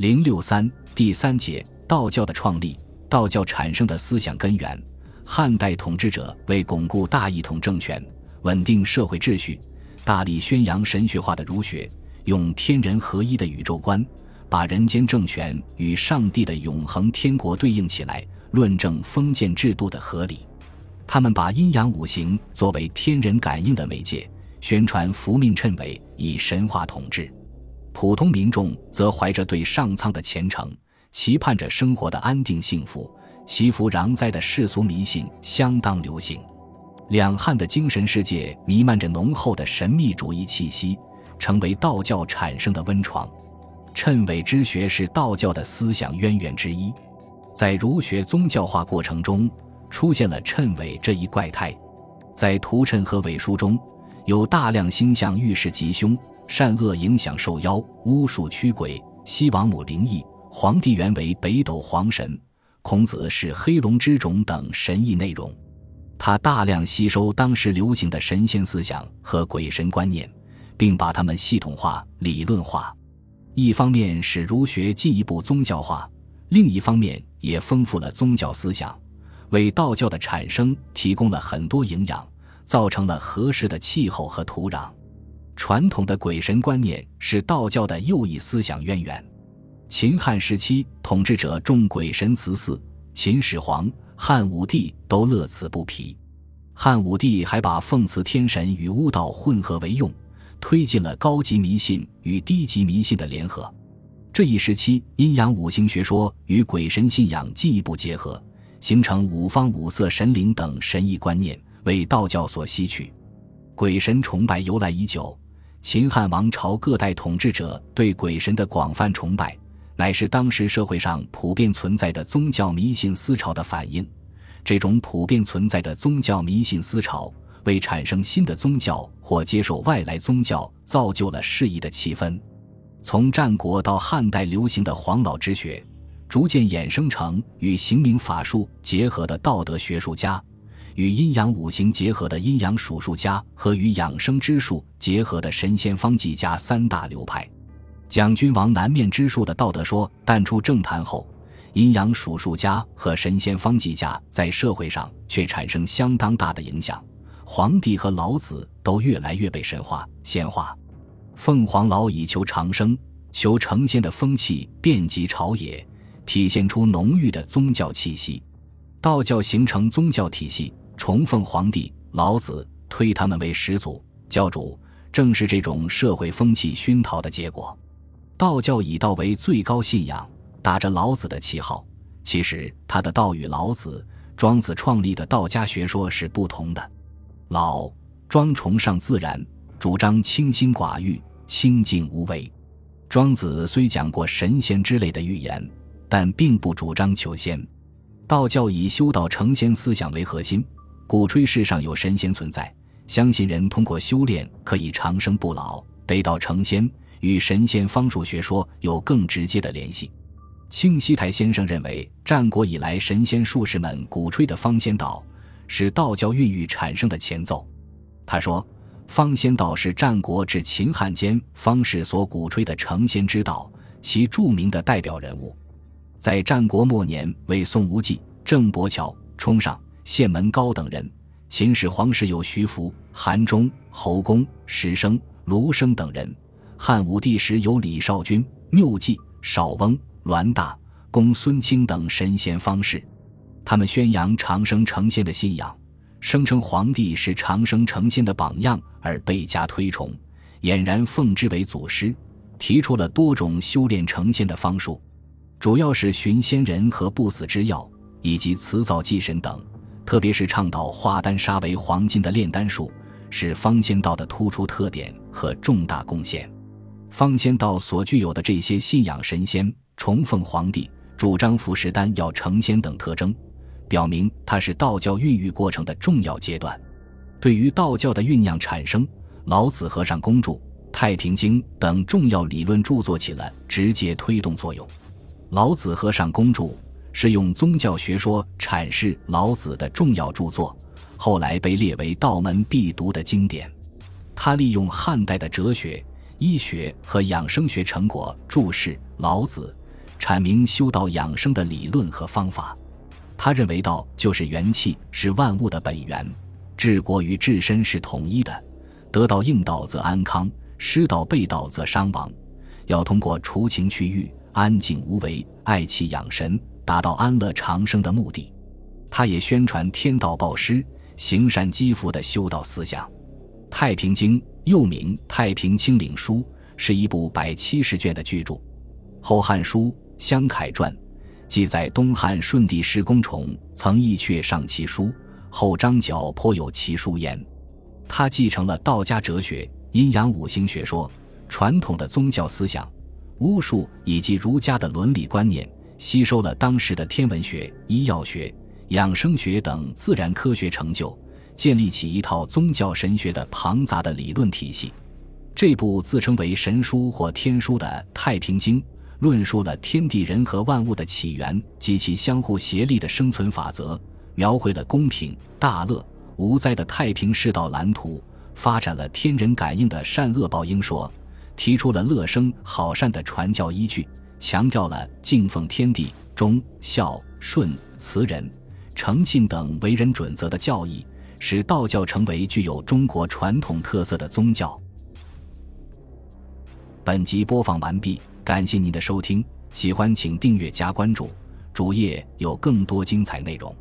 零六三第三节道教的创立，道教产生的思想根源。汉代统治者为巩固大一统政权，稳定社会秩序，大力宣扬神学化的儒学，用天人合一的宇宙观，把人间政权与上帝的永恒天国对应起来，论证封建制度的合理。他们把阴阳五行作为天人感应的媒介，宣传福命谶纬，以神话统治。普通民众则怀着对上苍的虔诚，期盼着生活的安定幸福。祈福攘灾的世俗迷信相当流行，两汉的精神世界弥漫着浓厚的神秘主义气息，成为道教产生的温床。谶纬之学是道教的思想渊源之一，在儒学宗教化过程中出现了谶纬这一怪胎。在图谶和纬书中有大量星象预示吉凶。善恶影响受妖，巫术驱鬼，西王母灵异，皇帝原为北斗皇神，孔子是黑龙之种等神异内容。他大量吸收当时流行的神仙思想和鬼神观念，并把它们系统化、理论化。一方面使儒学进一步宗教化，另一方面也丰富了宗教思想，为道教的产生提供了很多营养，造成了合适的气候和土壤。传统的鬼神观念是道教的右翼思想渊源。秦汉时期，统治者重鬼神祠祀，秦始皇、汉武帝都乐此不疲。汉武帝还把奉祀天神与巫道混合为用，推进了高级迷信与低级迷信的联合。这一时期，阴阳五行学说与鬼神信仰进一步结合，形成五方五色神灵等神异观念，为道教所吸取。鬼神崇拜由来已久。秦汉王朝各代统治者对鬼神的广泛崇拜，乃是当时社会上普遍存在的宗教迷信思潮的反映。这种普遍存在的宗教迷信思潮，为产生新的宗教或接受外来宗教造就了适宜的气氛。从战国到汉代流行的黄老之学，逐渐衍生成与刑名法术结合的道德学术家。与阴阳五行结合的阴阳数数家和与养生之术结合的神仙方剂家三大流派，蒋君王南面之术的道德说淡出政坛后，阴阳数数家和神仙方剂家在社会上却产生相当大的影响。皇帝和老子都越来越被神化仙化，凤凰老以求长生、求成仙的风气遍及朝野，体现出浓郁的宗教气息。道教形成宗教体系。崇奉皇帝、老子，推他们为始祖、教主，正是这种社会风气熏陶的结果。道教以道为最高信仰，打着老子的旗号，其实他的道与老子、庄子创立的道家学说是不同的。老庄崇尚自然，主张清心寡欲、清静无为；庄子虽讲过神仙之类的预言，但并不主张求仙。道教以修道成仙思想为核心。鼓吹世上有神仙存在，相信人通过修炼可以长生不老、得道成仙，与神仙方术学说有更直接的联系。清溪台先生认为，战国以来神仙术士们鼓吹的方仙道，是道教孕育产生的前奏。他说，方仙道是战国至秦汉间方士所鼓吹的成仙之道，其著名的代表人物，在战国末年为宋无忌、郑伯桥、冲上。县门高等人，秦始皇时有徐福、韩忠、侯公、石生、卢生等人；汉武帝时有李少君、缪季、少翁、栾大、公孙卿等神仙方士。他们宣扬长生成仙的信仰，声称皇帝是长生成仙的榜样而倍加推崇，俨然奉之为祖师。提出了多种修炼成仙的方术，主要是寻仙人和不死之药，以及辞藻祭神等。特别是倡导化丹砂为黄金的炼丹术，是方仙道的突出特点和重大贡献。方仙道所具有的这些信仰神仙、崇奉皇帝、主张服食丹药成仙等特征，表明它是道教孕育过程的重要阶段。对于道教的酝酿产生，老子和尚公著《太平经》等重要理论著作起了直接推动作用。老子和尚公著。是用宗教学说阐释老子的重要著作，后来被列为道门必读的经典。他利用汉代的哲学、医学和养生学成果注释老子，阐明修道养生的理论和方法。他认为道就是元气，是万物的本源，治国与治身是统一的。得道应道则安康，失道背道则伤亡。要通过除情去欲、安静无为、爱气养神，达到安乐长生的目的。他也宣传天道报施、行善积福的修道思想。《太平经》又名《太平清领书》，是一部百七十卷的巨著。《后汉书·湘凯传》记载，东汉顺帝石公崇曾意阙上其书，后张角颇有其书焉。他继承了道家哲学、阴阳五行学说、传统的宗教思想、巫术以及儒家的伦理观念，吸收了当时的天文学、医药学。养生学等自然科学成就，建立起一套宗教神学的庞杂的理论体系。这部自称为神书或天书的《太平经》，论述了天地人和万物的起源及其相互协力的生存法则，描绘了公平、大乐、无灾的太平世道蓝图，发展了天人感应的善恶报应说，提出了乐生好善的传教依据，强调了敬奉天地、忠孝顺慈仁。诚信等为人准则的教义，使道教成为具有中国传统特色的宗教。本集播放完毕，感谢您的收听，喜欢请订阅加关注，主页有更多精彩内容。